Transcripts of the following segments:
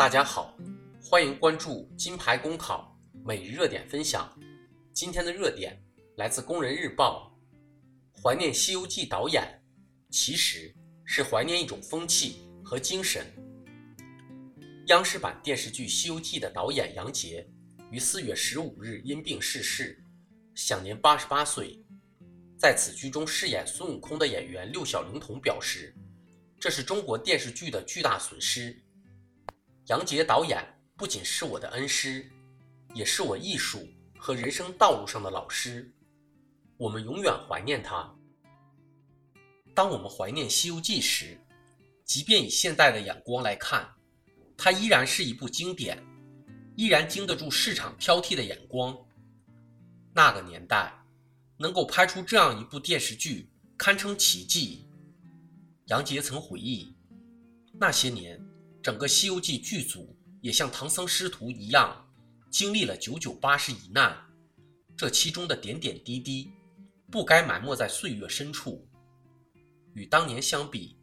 大家好，欢迎关注金牌公考每日热点分享。今天的热点来自《工人日报》，怀念《西游记》导演，其实是怀念一种风气和精神。央视版电视剧《西游记》的导演杨洁于四月十五日因病逝世，享年八十八岁。在此剧中饰演孙悟空的演员六小龄童表示，这是中国电视剧的巨大损失。杨洁导演不仅是我的恩师，也是我艺术和人生道路上的老师，我们永远怀念他。当我们怀念《西游记》时，即便以现代的眼光来看，它依然是一部经典，依然经得住市场挑剔的眼光。那个年代。能够拍出这样一部电视剧，堪称奇迹。杨洁曾回忆，那些年，整个《西游记》剧组也像唐僧师徒一样，经历了九九八十一难。这其中的点点滴滴，不该埋没在岁月深处。与当年相比，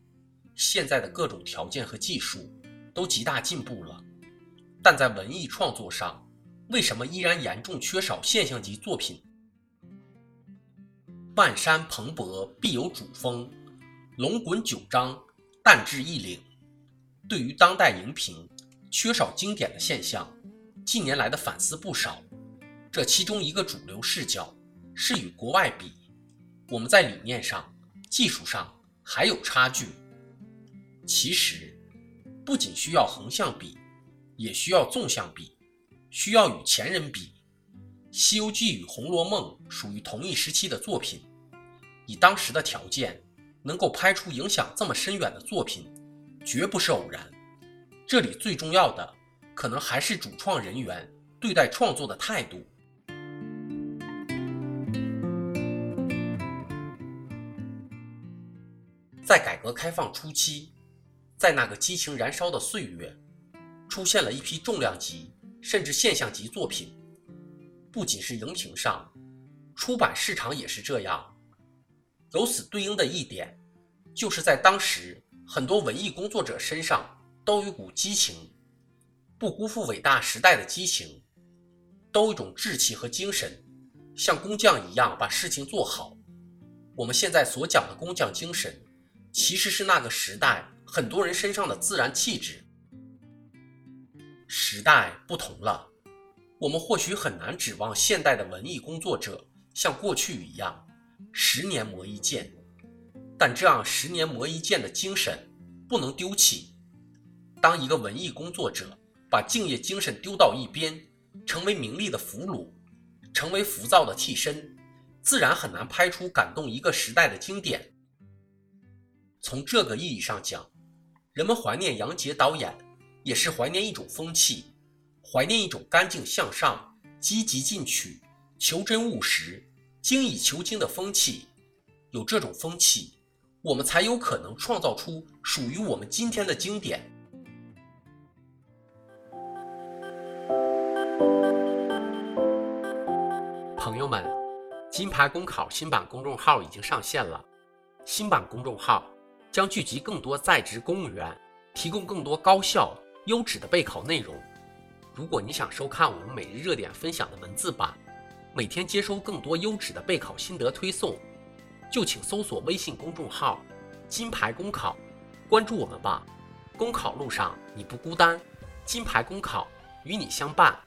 现在的各种条件和技术都极大进步了，但在文艺创作上，为什么依然严重缺少现象级作品？万山蓬勃必有主峰，龙滚九章，淡至一岭。对于当代荧屏缺少经典的现象，近年来的反思不少。这其中一个主流视角是与国外比，我们在理念上、技术上还有差距。其实，不仅需要横向比，也需要纵向比，需要与前人比。《西游记》与《红楼梦》属于同一时期的作品，以当时的条件能够拍出影响这么深远的作品，绝不是偶然。这里最重要的，可能还是主创人员对待创作的态度。在改革开放初期，在那个激情燃烧的岁月，出现了一批重量级甚至现象级作品。不仅是荧屏上，出版市场也是这样。由此对应的一点，就是在当时很多文艺工作者身上都有股激情，不辜负伟大时代的激情，都有一种志气和精神，像工匠一样把事情做好。我们现在所讲的工匠精神，其实是那个时代很多人身上的自然气质。时代不同了。我们或许很难指望现代的文艺工作者像过去一样十年磨一剑，但这样十年磨一剑的精神不能丢弃。当一个文艺工作者把敬业精神丢到一边，成为名利的俘虏，成为浮躁的替身，自然很难拍出感动一个时代的经典。从这个意义上讲，人们怀念杨洁导演，也是怀念一种风气。怀念一种干净向上、积极进取、求真务实、精益求精的风气。有这种风气，我们才有可能创造出属于我们今天的经典。朋友们，金牌公考新版公众号已经上线了。新版公众号将聚集更多在职公务员，提供更多高效、优质的备考内容。如果你想收看我们每日热点分享的文字版，每天接收更多优质的备考心得推送，就请搜索微信公众号“金牌公考”，关注我们吧。公考路上你不孤单，金牌公考与你相伴。